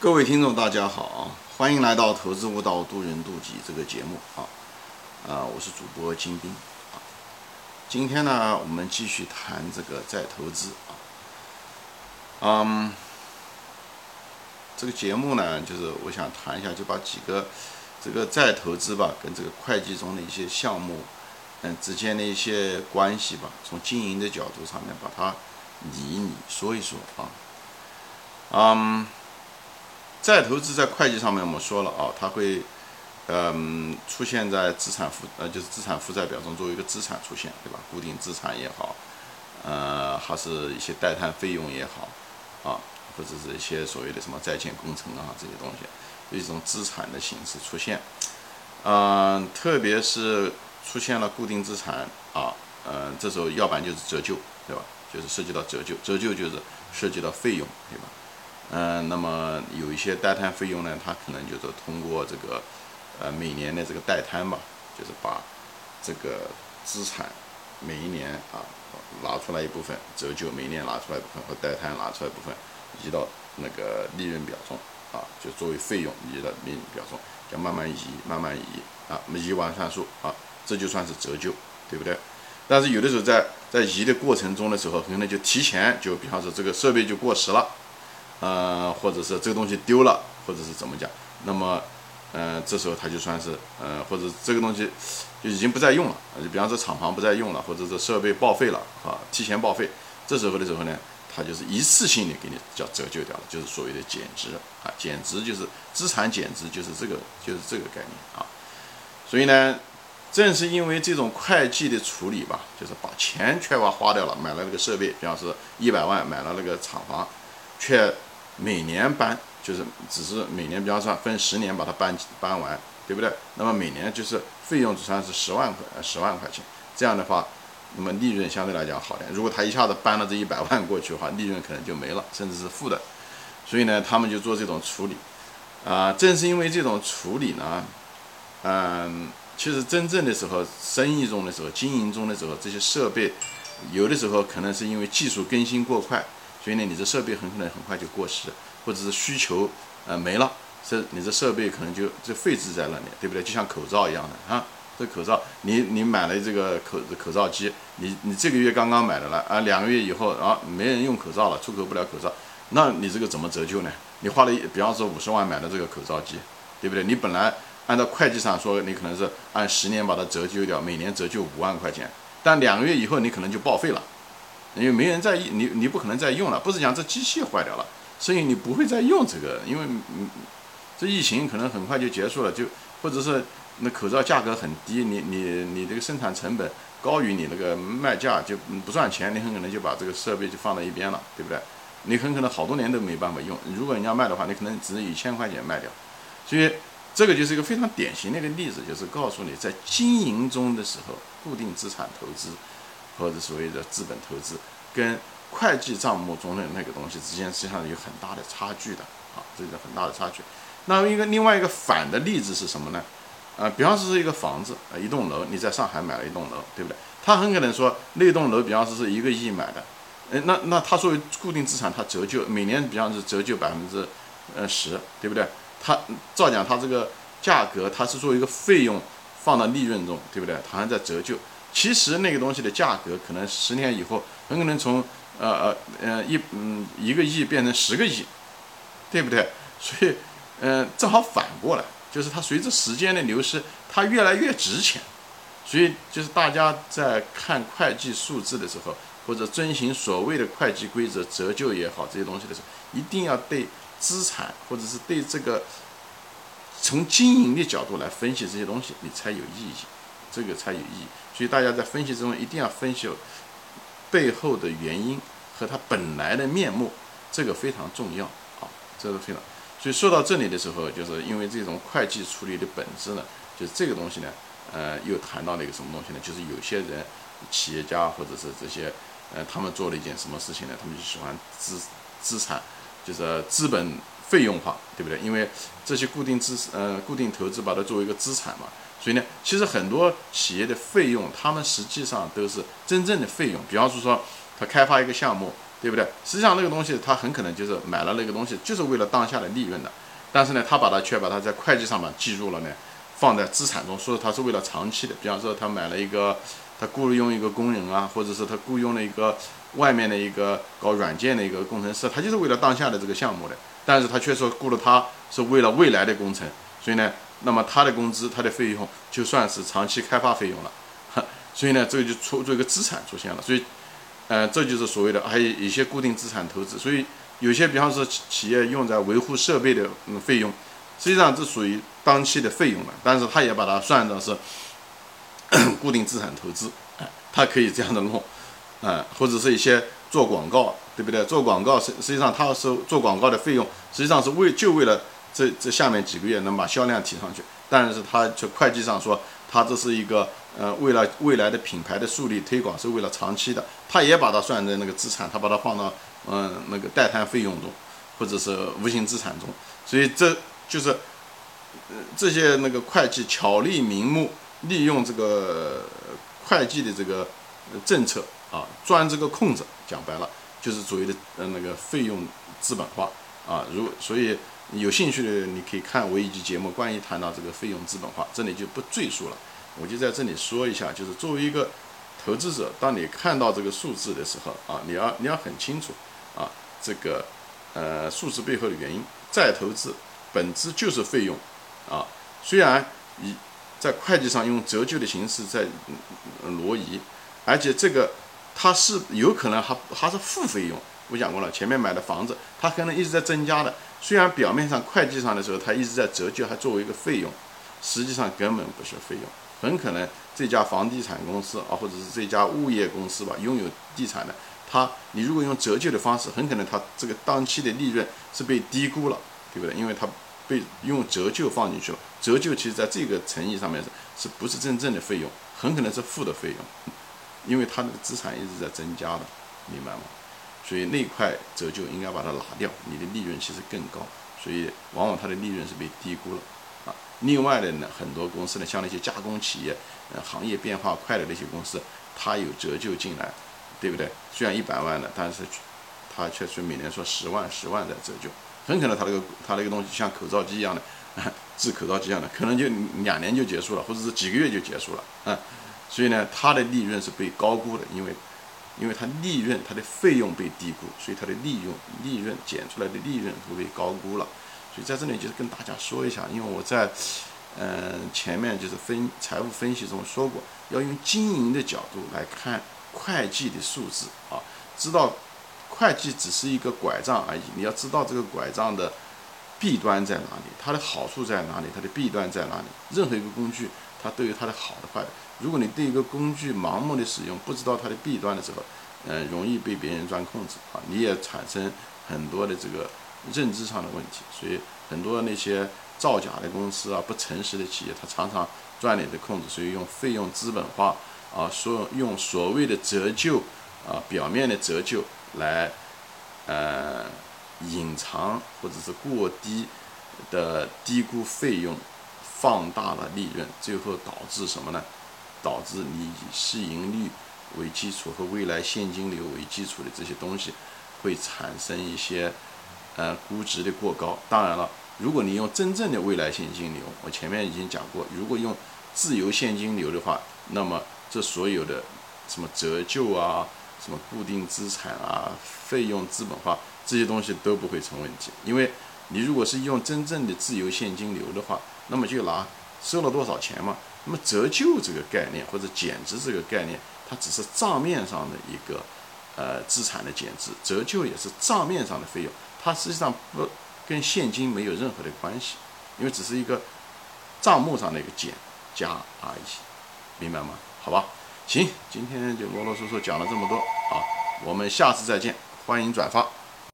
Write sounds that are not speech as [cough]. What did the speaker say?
各位听众，大家好！欢迎来到《投资悟道，渡人渡己》这个节目啊！啊，我是主播金兵啊。今天呢，我们继续谈这个再投资啊。嗯，这个节目呢，就是我想谈一下，就把几个这个再投资吧，跟这个会计中的一些项目嗯之间的一些关系吧，从经营的角度上面把它理一理，说一说啊。嗯。再投资在会计上面，我们说了啊，它会，嗯，出现在资产负呃，就是资产负债表中作为一个资产出现，对吧？固定资产也好，呃，还是一些待摊费用也好，啊，或者是一些所谓的什么在建工程啊这些东西，一种资产的形式出现，嗯，特别是出现了固定资产啊，嗯，这时候要不然就是折旧，对吧？就是涉及到折旧，折旧就是涉及到费用，对吧？嗯，那么有一些代摊费用呢，它可能就是通过这个，呃，每年的这个代摊吧，就是把这个资产每一年啊拿出来一部分折旧，每年拿出来一部分和代摊拿出来一部分移到那个利润表中啊，就作为费用移到利润表中，要慢慢移，慢慢移啊，移完算数啊，这就算是折旧，对不对？但是有的时候在在移的过程中的时候，可能就提前就比方说这个设备就过时了。呃，或者是这个东西丢了，或者是怎么讲，那么，呃，这时候它就算是，呃，或者这个东西就已经不再用了，就比方说厂房不再用了，或者是设备报废了，啊，提前报废，这时候的时候呢，它就是一次性的给你叫折旧掉了，就是所谓的减值啊，减值就是资产减值，就是这个就是这个概念啊。所以呢，正是因为这种会计的处理吧，就是把钱全部花掉了，买了那个设备，比方说一百万买了那个厂房，却每年搬就是只是每年，比方说分十年把它搬搬完，对不对？那么每年就是费用只算是十万块十万块钱，这样的话，那么利润相对来讲好点。如果他一下子搬了这一百 [laughs] 万过去的话，利润可能就没了，甚至是负的。所以呢，他们就做这种处理。啊，正是因为这种处理呢，嗯，其实真正的时候，生意中的时候，经营中的时候，这些设备有的时候可能是因为技术更新过快。所以呢，你这设备很可能很快就过时，或者是需求呃没了，这你这设备可能就就废置在那里，对不对？就像口罩一样的啊，这口罩你你买了这个口口罩机，你你这个月刚刚买的了啊，两个月以后啊没人用口罩了，出口不了口罩，那你这个怎么折旧呢？你花了比方说五十万买的这个口罩机，对不对？你本来按照会计上说，你可能是按十年把它折旧掉，每年折旧五万块钱，但两个月以后你可能就报废了。因为没人在意，你你不可能再用了。不是讲这机器坏掉了，所以你不会再用这个。因为嗯，这疫情可能很快就结束了，就或者是那口罩价格很低，你你你这个生产成本高于你那个卖价就不赚钱，你很可能就把这个设备就放在一边了，对不对？你很可能好多年都没办法用。如果人家卖的话，你可能只一千块钱卖掉。所以这个就是一个非常典型的一个例子，就是告诉你在经营中的时候，固定资产投资。或者所谓的资本投资，跟会计账目中的那个东西之间实际上有很大的差距的啊，这是很大的差距。那一个另外一个反的例子是什么呢？啊，比方说是一个房子啊，一栋楼，你在上海买了一栋楼，对不对？他很可能说那栋楼，比方说是一个亿买的，哎，那那他作为固定资产，他折旧每年，比方是折旧百分之呃十，对不对？他照讲，他这个价格，他是作为一个费用放到利润中，对不对？他还在折旧。其实那个东西的价格可能十年以后很可能从呃呃呃一嗯一个亿变成十个亿，对不对？[laughs] 所以嗯正好反过来，就是它随着时间的流失，它越来越值钱。所以就是大家在看会计数字的时候，或者遵循所谓的会计规则折旧也好这些东西的时候，一定要对资产或者是对这个从经营的角度来分析这些东西，你才有意义。这个才有意义，所以大家在分析之中一定要分析背后的原因和它本来的面目，这个非常重要啊，这个非常。所以说到这里的时候，就是因为这种会计处理的本质呢，就是这个东西呢，呃，又谈到了一个什么东西呢？就是有些人，企业家或者是这些，呃，他们做了一件什么事情呢？他们就喜欢资资产，就是资本费用化，对不对？因为这些固定资呃固定投资把它作为一个资产嘛。所以呢，其实很多企业的费用，他们实际上都是真正的费用。比方说，说他开发一个项目，对不对？实际上那个东西他很可能就是买了那个东西，就是为了当下的利润的，但是呢，他把它却把它在会计上面记入了呢，放在资产中，说他是为了长期的。比方说他买了一个，他雇佣一个工人啊，或者是他雇佣了一个外面的一个搞软件的一个工程师，他就是为了当下的这个项目的，但是他却说雇了他是为了未来的工程，所以呢，那么他的工资他的费用就算是长期开发费用了，[laughs] 所以呢，这个就出这个资产出现了，所以。呃，这就是所谓的，还有一些固定资产投资，所以有些，比方说企业用在维护设备的嗯费用，实际上这属于当期的费用了，但是他也把它算的是 [coughs] 固定资产投资，[coughs] 他可以这样的弄，啊，或者是一些做广告，对不对？做广告实实际上他收做广告的费用，实际上是为就为了这这下面几个月能把销量提上去，但是他就会计上说，他这是一个。呃，为了未来的品牌的树立推广，是为了长期的，他也把它算在那个资产，他把它放到嗯那个代摊费用中，或者是无形资产中，所以这就是呃这些那个会计巧立名目，利用这个会计的这个政策啊，钻这个空子，讲白了就是所谓的呃那个费用资本化啊。如所以有兴趣的你可以看我一集节目，关于谈到这个费用资本化，这里就不赘述了。我就在这里说一下，就是作为一个投资者，当你看到这个数字的时候啊，你要你要很清楚啊，这个呃数字背后的原因。再投资本质就是费用啊，虽然以在会计上用折旧的形式在挪移，而且这个它是有可能还还是负费用。我讲过了，前面买的房子它可能一直在增加的，虽然表面上会计上的时候它一直在折旧，还作为一个费用，实际上根本不是费用。很可能这家房地产公司啊，或者是这家物业公司吧，拥有地产的，他你如果用折旧的方式，很可能他这个当期的利润是被低估了，对不对？因为他被用折旧放进去了，折旧其实在这个层意上面是是不是真正的费用，很可能是负的费用，因为他那个资产一直在增加的，明白吗？所以那块折旧应该把它拿掉，你的利润其实更高，所以往往它的利润是被低估了啊。另外的呢，很多公司呢，像那些加工企业，呃，行业变化快的那些公司，它有折旧进来，对不对？虽然一百万的，但是它却是每年说十万、十万在折旧，很可能它那个它那个东西像口罩机一样的，[laughs] 制口罩机一样的，可能就两年就结束了，或者是几个月就结束了，啊，所以呢，它的利润是被高估的，因为因为它利润它的费用被低估，所以它的利润利润减出来的利润都被高估了。所以在这里就是跟大家说一下，因为我在，嗯，前面就是分财务分析中说过，要用经营的角度来看会计的数字啊，知道会计只是一个拐杖而已，你要知道这个拐杖的弊端在哪里，它的好处在哪里，它的弊端在哪里。任何一个工具，它都有它的好的坏的。如果你对一个工具盲目的使用，不知道它的弊端的时候，嗯，容易被别人钻空子啊，你也产生很多的这个。认知上的问题，所以很多那些造假的公司啊，不诚实的企业，他常常钻你的空子，所以用费用资本化啊，说用所谓的折旧啊，表面的折旧来呃隐藏或者是过低的低估费用，放大了利润，最后导致什么呢？导致你以市盈率为基础和未来现金流为基础的这些东西，会产生一些。呃，估值的过高。当然了，如果你用真正的未来现金流，我前面已经讲过，如果用自由现金流的话，那么这所有的什么折旧啊、什么固定资产啊、费用资本化这些东西都不会成问题。因为你如果是用真正的自由现金流的话，那么就拿收了多少钱嘛。那么折旧这个概念或者减值这个概念，它只是账面上的一个呃资产的减值，折旧也是账面上的费用。它实际上不跟现金没有任何的关系，因为只是一个账目上的一个减加而已，明白吗？好吧，行，今天就啰啰嗦嗦讲了这么多啊，我们下次再见，欢迎转发。